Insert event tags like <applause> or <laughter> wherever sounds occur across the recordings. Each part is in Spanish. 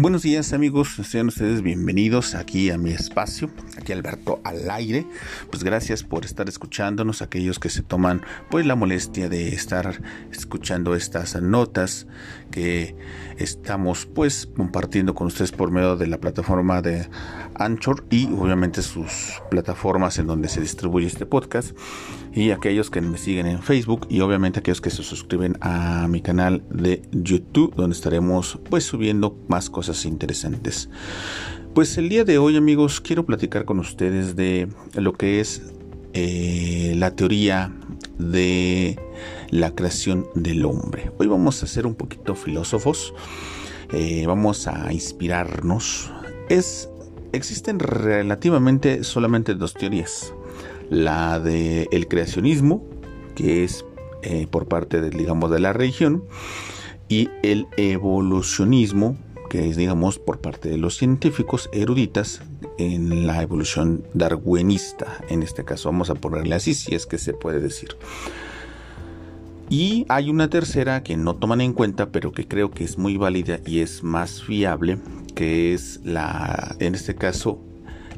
Buenos días amigos, sean ustedes bienvenidos aquí a mi espacio, Alberto al aire. Pues gracias por estar escuchándonos, aquellos que se toman pues la molestia de estar escuchando estas notas que estamos pues compartiendo con ustedes por medio de la plataforma de Anchor y obviamente sus plataformas en donde se distribuye este podcast y aquellos que me siguen en Facebook y obviamente aquellos que se suscriben a mi canal de YouTube donde estaremos pues subiendo más cosas interesantes. Pues el día de hoy amigos quiero platicar con ustedes de lo que es eh, la teoría de la creación del hombre. Hoy vamos a ser un poquito filósofos, eh, vamos a inspirarnos. Es, existen relativamente solamente dos teorías la del el creacionismo, que es eh, por parte de, digamos, de la religión, y el evolucionismo, que es, digamos, por parte de los científicos eruditas en la evolución darwinista. En este caso vamos a ponerle así, si es que se puede decir. Y hay una tercera que no toman en cuenta, pero que creo que es muy válida y es más fiable, que es la, en este caso,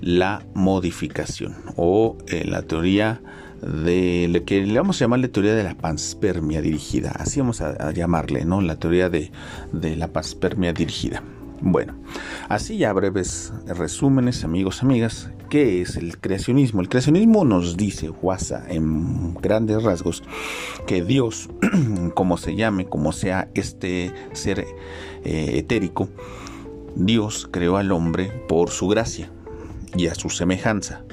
la modificación o eh, la teoría de lo que le vamos a llamar la teoría de la panspermia dirigida. Así vamos a, llamarle, ¿no? La teoría de, la panspermia dirigida. Bueno, así ya breves resúmenes, amigos, amigas, ¿qué es el creacionismo? El creacionismo nos dice, Huasa, en grandes rasgos, que Dios, <clears throat> como se llame, como sea este ser eh, etérico, Dios creó al hombre por su gracia, y a su semejanza.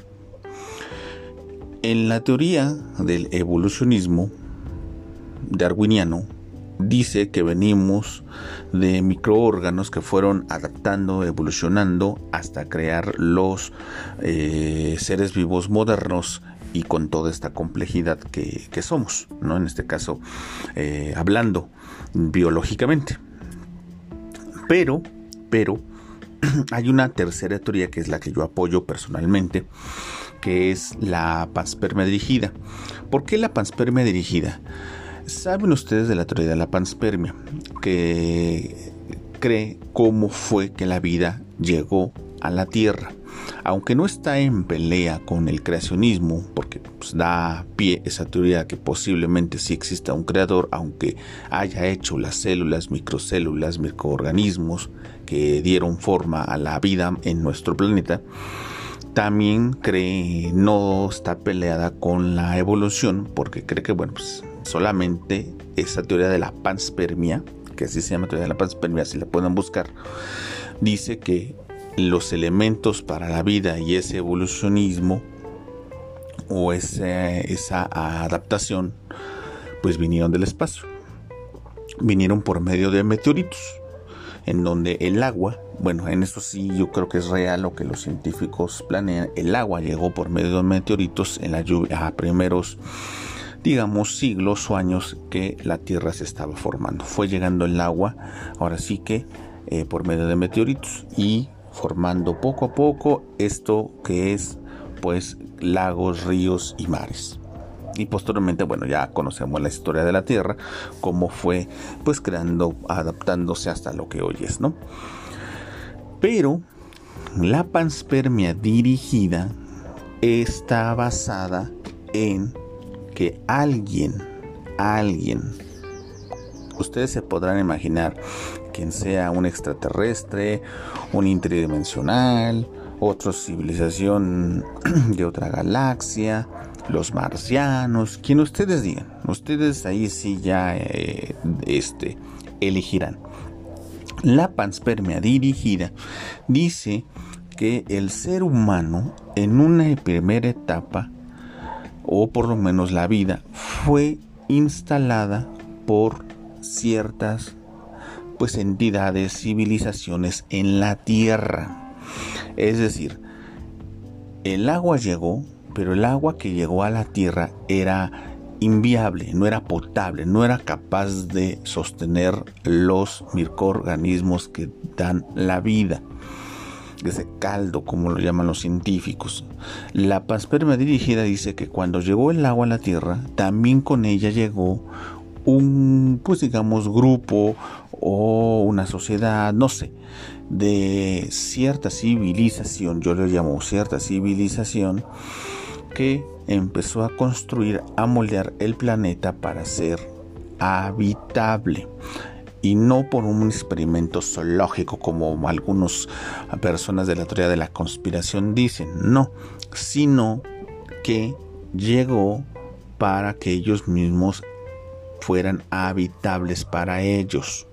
En la teoría del evolucionismo darwiniano, dice que venimos de microórganos que fueron adaptando, evolucionando hasta crear los eh, seres vivos modernos y con toda esta complejidad que, somos, ¿no? En este caso, eh, hablando biológicamente. Pero, pero, <clears throat> hay una tercera teoría que es la que yo apoyo personalmente, que es la panspermia dirigida. ¿Por qué la panspermia dirigida? Saben ustedes de la teoría de la panspermia, que cree cómo fue que la vida llegó a la Tierra. Aunque no está en pelea con el creacionismo, porque pues, da pie esa teoría que posiblemente sí exista un creador, aunque haya hecho las células, microcélulas, microorganismos que dieron forma a la vida en nuestro planeta, también cree no está peleada con la evolución, porque cree que bueno, pues solamente esa teoría de la panspermia, que así se llama teoría de la panspermia, si la pueden buscar, dice que los elementos para la vida y ese evolucionismo o esa adaptación pues vinieron del espacio. Vinieron por medio de meteoritos en donde el agua bueno en eso sí yo creo que es real lo que los científicos planean el agua llegó por medio de meteoritos en la lluvia a primeros digamos siglos o años que la tierra se estaba formando fue llegando el agua ahora sí que eh, por medio de meteoritos y formando poco a poco esto que es pues lagos, ríos y mares. Y posteriormente, bueno, ya conocemos la historia de la Tierra, cómo fue pues creando, adaptándose hasta lo que hoy es, ¿no? Pero la panspermia dirigida está basada en que alguien, alguien, ustedes se podrán imaginar quien sea un extraterrestre, un interdimensional, otra civilización <clears throat> de otra galaxia, los marcianos, quien ustedes digan. Ustedes ahí sí ya eh, este, elegirán. La panspermia dirigida dice que el ser humano en una primera etapa, o por lo menos la vida, fue instalada por ciertas pues entidades, civilizaciones en la tierra. Es decir, el agua llegó, pero el agua que llegó a la tierra era inviable, no era potable, no era capaz de sostener los microorganismos que dan la vida. Ese caldo, como lo llaman los científicos. La panspermia dirigida dice que cuando llegó el agua a la tierra, también con ella llegó un, pues digamos, grupo o una sociedad, no sé, de cierta civilización, yo le llamo cierta civilización, que empezó a construir, a moldear el planeta para ser habitable y no por un experimento zoológico como algunas personas de la teoría de la conspiración dicen, no, sino que llegó para que ellos mismos fueran habitables para ellos,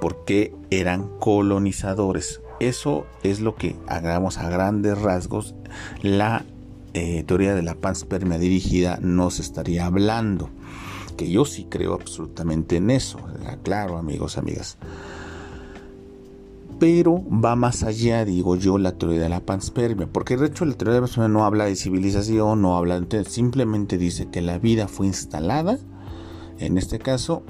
porque eran colonizadores. Eso es lo que hagamos a grandes rasgos la eh, teoría de la panspermia dirigida nos estaría hablando. Que yo sí creo absolutamente en eso, claro amigos, amigas. Pero va más allá, digo yo, la teoría de la panspermia, porque de hecho la teoría de la panspermia no habla de civilización, no habla, simplemente dice que la vida fue instalada, en este caso,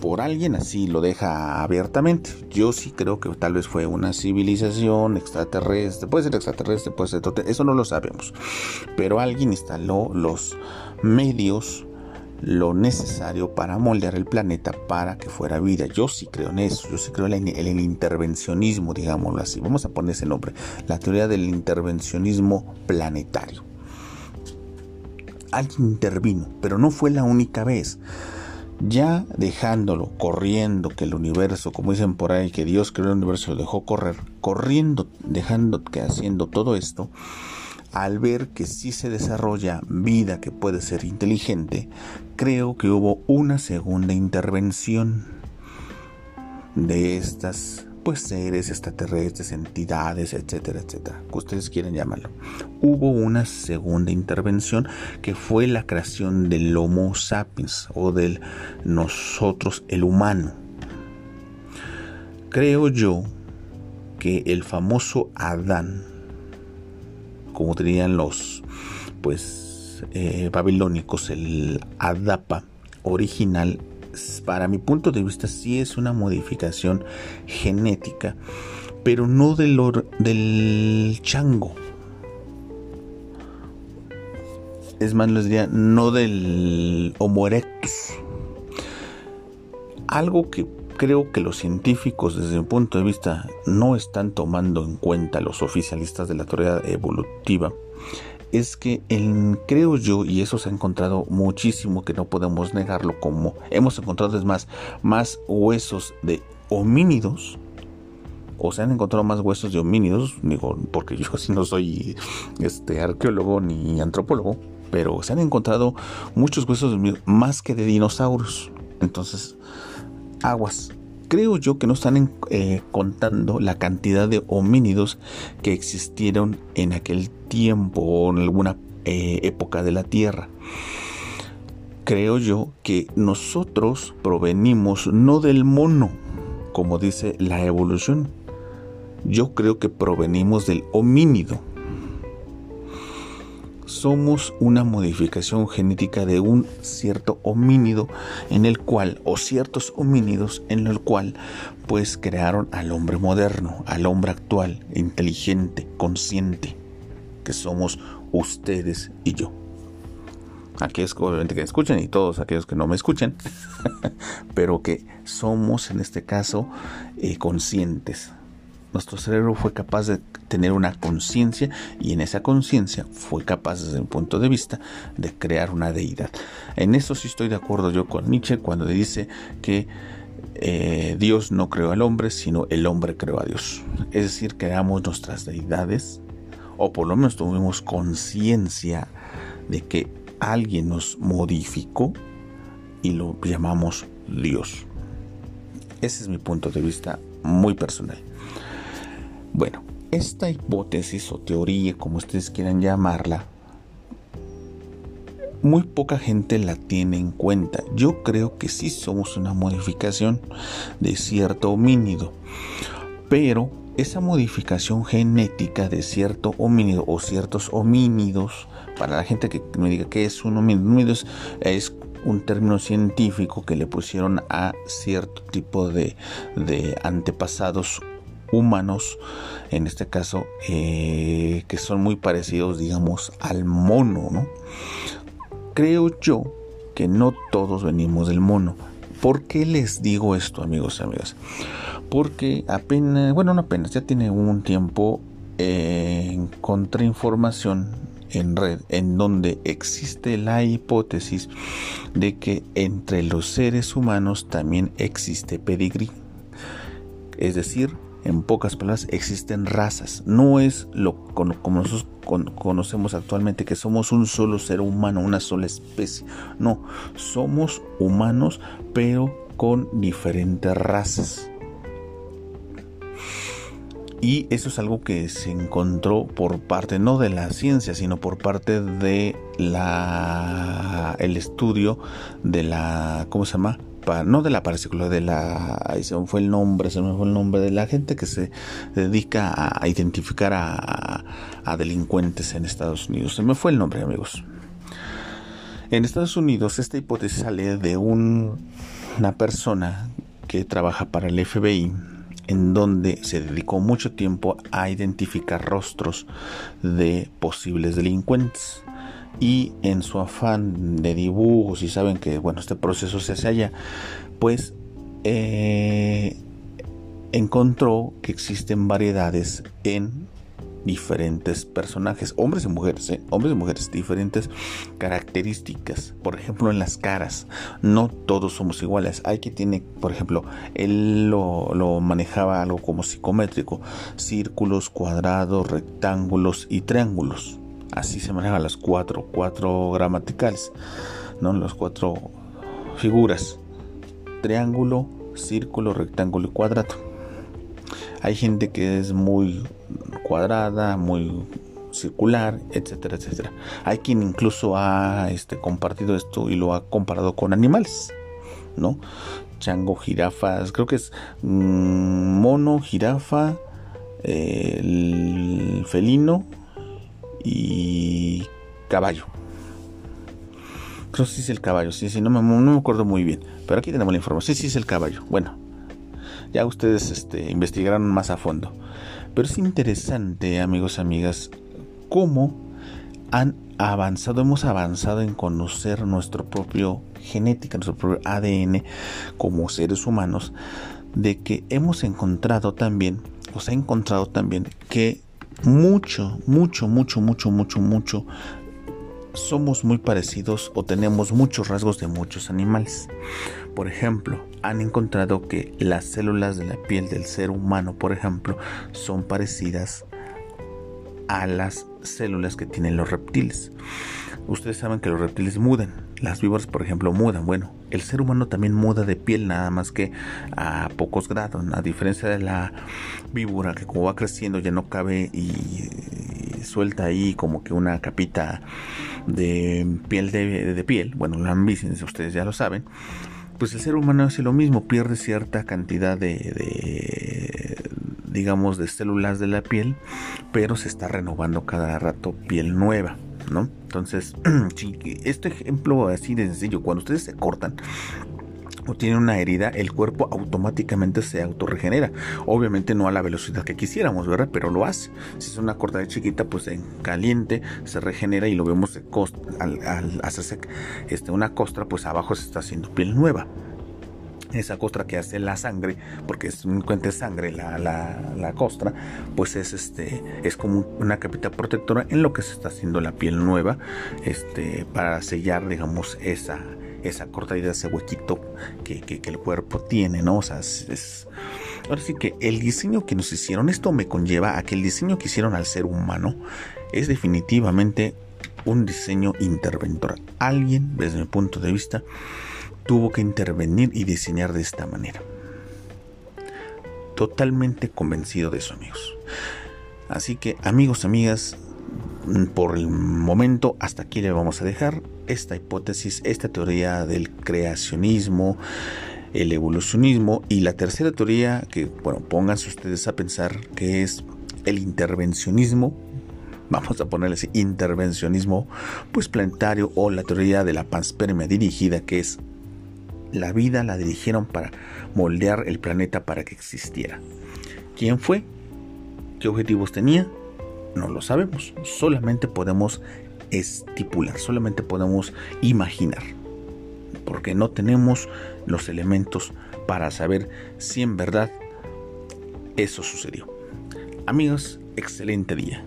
por alguien así lo deja abiertamente. Yo sí creo que tal vez fue una civilización extraterrestre, puede ser extraterrestre, puede ser eso no lo sabemos. Pero alguien instaló los medios, lo necesario para moldear el planeta para que fuera vida. Yo sí creo en eso, yo sí creo en el, intervencionismo, digámoslo así. Vamos a poner ese nombre, la teoría del intervencionismo planetario. Alguien intervino, pero no fue la única vez ya dejándolo, corriendo, que el universo, como dicen por ahí, que Dios creó el universo, lo dejó correr, corriendo, dejando que haciendo todo esto, al ver que sí se desarrolla vida que puede ser inteligente, creo que hubo una segunda intervención de estas pues seres extraterrestres, entidades, etcétera, etcétera, que ustedes quieren llamarlo. Hubo una segunda intervención que fue la creación del Homo sapiens o del nosotros, el humano. Creo yo que el famoso Adán, como dirían los pues eh, babilónicos, el Adapa original para mi punto de vista, sí es una modificación genética, pero no del, del chango. Es más, les diría, no del Homo erectus. Algo que creo que los científicos, desde mi punto de vista, no están tomando en cuenta los oficialistas de la teoría evolutiva es que creo yo, y eso se ha encontrado muchísimo, que no podemos negarlo, como hemos encontrado es más, más huesos de homínidos, o se han encontrado más huesos de homínidos, digo, porque yo <laughs> no soy este arqueólogo ni antropólogo, pero se han encontrado muchos huesos más que de dinosaurios. Entonces, aguas, creo yo que no están eh, contando la cantidad de homínidos que existieron en aquel tiempo o en alguna eh, época de la Tierra. Creo yo que nosotros provenimos no del mono, como dice la evolución. Yo creo que provenimos del homínido somos una modificación genética de un cierto homínido en el cual, o ciertos homínidos en el cual, pues crearon al hombre moderno, al hombre actual, inteligente, consciente, que somos ustedes y yo. Aquellos que obviamente que escuchen y todos aquellos que no me escuchen, <laughs> pero que somos en este caso eh, conscientes, nuestro cerebro fue capaz de tener una conciencia y en esa conciencia fue capaz desde un punto de vista de crear una deidad. En eso sí estoy de acuerdo yo con Nietzsche cuando dice que eh, Dios no creó al hombre, sino el hombre creó a Dios. Es decir, creamos nuestras deidades o por lo menos tuvimos conciencia de que alguien nos modificó y lo llamamos Dios. Ese es mi punto de vista muy personal. Bueno, esta hipótesis o teoría, como ustedes quieran llamarla, muy poca gente la tiene en cuenta. Yo creo que sí somos una modificación de cierto homínido, pero esa modificación genética de cierto homínido o ciertos homínidos, para la gente que me diga que es un homínido, es un término científico que le pusieron a cierto tipo de, de antepasados humanos, en este caso, eh, que son muy parecidos, digamos, al mono, ¿no? Creo yo que no todos venimos del mono. ¿Por qué les digo esto, amigos y amigas? Porque apenas, bueno, no apenas, ya tiene un tiempo eh, encontré información en red en donde existe la hipótesis de que entre los seres humanos también existe pedigrí. Es decir, en pocas palabras, existen razas. No es lo como nosotros conocemos actualmente que somos un solo ser humano, una sola especie. No, somos humanos pero con diferentes razas. Y eso es algo que se encontró por parte no de la ciencia, sino por parte de la el estudio de la ¿cómo se llama? No de la parapsicología, de la ahí se me fue el nombre, se me fue el nombre de la gente que se dedica a, identificar a, delincuentes en Estados Unidos. Se me fue el nombre, amigos. En Estados Unidos esta hipótesis sale de una persona que trabaja para el FBI en donde se dedicó mucho tiempo a identificar rostros de posibles delincuentes y en su afán de dibujos y saben que bueno este proceso se hace allá pues eh, encontró que existen variedades en diferentes personajes, hombres y mujeres, ¿eh? hombres y mujeres, diferentes características. Por ejemplo, en las caras, no todos somos iguales. Hay que tiene, por ejemplo, él lo, lo manejaba algo como psicométrico, círculos, cuadrados, rectángulos y triángulos. Así se manejan las cuatro, cuatro gramaticales, ¿no? Las cuatro figuras. Triángulo, círculo, rectángulo y cuadrado. Hay gente que es muy cuadrada, muy circular, etcétera, etcétera. Hay quien incluso ha este, compartido esto y lo ha comparado con animales, ¿no? Chango, jirafas, creo que es mm, mono, jirafa, el felino y caballo. Creo que sí es el caballo, sí, sí, no me, acuerdo muy bien. Pero aquí tenemos la información, sí, sí es el caballo. Bueno, ya ustedes este, investigarán más a fondo. Pero es interesante, amigos amigas, cómo han avanzado, hemos avanzado en conocer nuestro propio genética, nuestro propio ADN como seres humanos, de que hemos encontrado también, o se ha encontrado también que mucho, mucho, mucho, mucho, mucho, mucho somos muy parecidos o tenemos muchos rasgos de muchos animales. Por ejemplo, han encontrado que las células de la piel del ser humano, por ejemplo, son parecidas a las células que tienen los reptiles. Ustedes saben que los reptiles mudan, las víboras por ejemplo mudan. Bueno, el ser humano también muda de piel nada más que a pocos grados, a diferencia de la víbora que como va creciendo ya no cabe y suelta ahí como que una capita de piel de, piel, bueno, la ambicien, ustedes ya lo saben, pues el ser humano hace lo mismo, pierde cierta cantidad de, digamos, de células de la piel, pero se está renovando cada rato piel nueva. ¿No? Entonces, <clears throat> este ejemplo así de sencillo, cuando ustedes se cortan, o tiene una herida, el cuerpo automáticamente se autorregenera. Obviamente no a la velocidad que quisiéramos, ¿verdad? Pero lo hace. Si es una cortada chiquita, pues en caliente se regenera y lo vemos al, hacerse este, una costra, pues abajo se está haciendo piel nueva esa costra que hace la sangre, porque es un cuente sangre la, la, la, costra, pues es este es como una capita protectora en lo que se está haciendo la piel nueva, este, para sellar, digamos, esa, esa cortadita, ese huequito que, el cuerpo tiene, ¿no? O sea, es, Ahora sí que el diseño que nos hicieron, esto me conlleva a que el diseño que hicieron al ser humano es definitivamente un diseño interventor. Alguien, desde mi punto de vista, tuvo que intervenir y diseñar de esta manera. Totalmente convencido de eso, amigos. Así que, amigos, amigas, por el momento hasta aquí le vamos a dejar esta hipótesis, esta teoría del creacionismo, el evolucionismo y la tercera teoría que, bueno, pónganse ustedes a pensar que es el intervencionismo, vamos a ponerle así, intervencionismo pues planetario o la teoría de la panspermia dirigida que es la vida la dirigieron para moldear el planeta para que existiera. ¿Quién fue? ¿Qué objetivos tenía? No lo sabemos, solamente podemos estipular, solamente podemos imaginar. porque no tenemos los elementos para saber si en verdad eso sucedió. Amigos, excelente día.